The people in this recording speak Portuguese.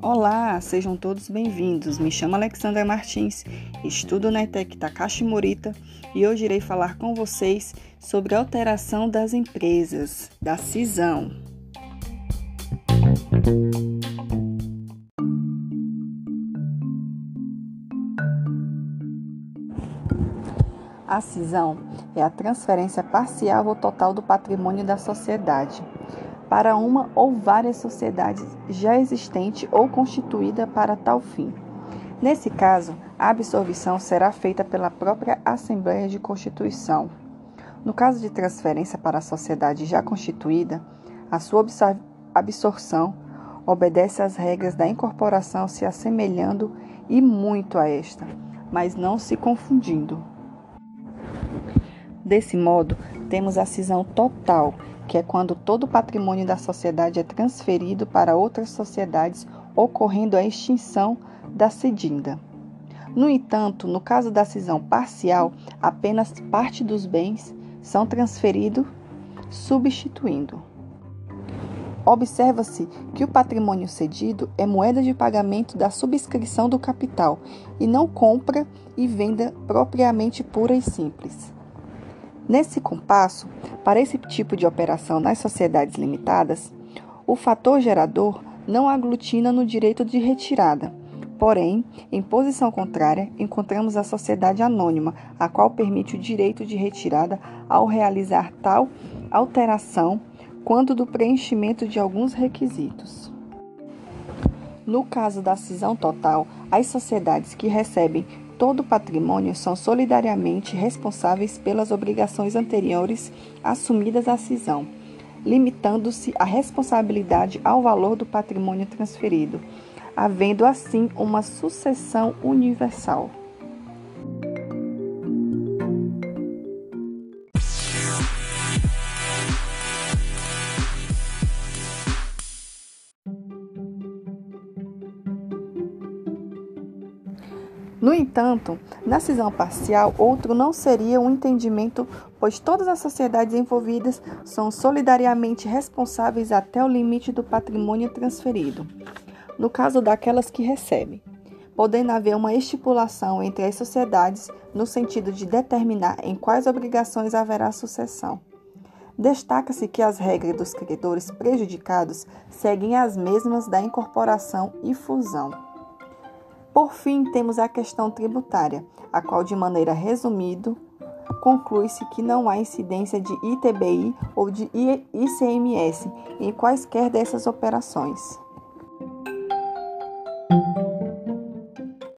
Olá, sejam todos bem-vindos. Me chamo Alexandra Martins, estudo na ETEC Takashi Morita e hoje irei falar com vocês sobre a alteração das empresas, da cisão. A cisão é a transferência parcial ou total do patrimônio da sociedade para uma ou várias sociedades já existente ou constituída para tal fim. Nesse caso, a absorção será feita pela própria Assembleia de Constituição. No caso de transferência para a sociedade já constituída, a sua absorção obedece às regras da incorporação, se assemelhando e muito a esta, mas não se confundindo. Desse modo, temos a cisão total, que é quando todo o patrimônio da sociedade é transferido para outras sociedades, ocorrendo a extinção da cedinda. No entanto, no caso da cisão parcial, apenas parte dos bens são transferidos, substituindo. Observa-se que o patrimônio cedido é moeda de pagamento da subscrição do capital e não compra e venda propriamente pura e simples. Nesse compasso, para esse tipo de operação nas sociedades limitadas, o fator gerador não aglutina no direito de retirada. Porém, em posição contrária, encontramos a sociedade anônima, a qual permite o direito de retirada ao realizar tal alteração quando do preenchimento de alguns requisitos. No caso da cisão total, as sociedades que recebem todo o patrimônio são solidariamente responsáveis pelas obrigações anteriores assumidas à cisão, limitando-se a responsabilidade ao valor do patrimônio transferido, havendo assim uma sucessão universal. No entanto, na cisão parcial, outro não seria um entendimento, pois todas as sociedades envolvidas são solidariamente responsáveis até o limite do patrimônio transferido, no caso daquelas que recebem, podendo haver uma estipulação entre as sociedades no sentido de determinar em quais obrigações haverá sucessão. Destaca-se que as regras dos credores prejudicados seguem as mesmas da incorporação e fusão. Por fim, temos a questão tributária, a qual, de maneira resumida, conclui-se que não há incidência de ITBI ou de ICMS em quaisquer dessas operações.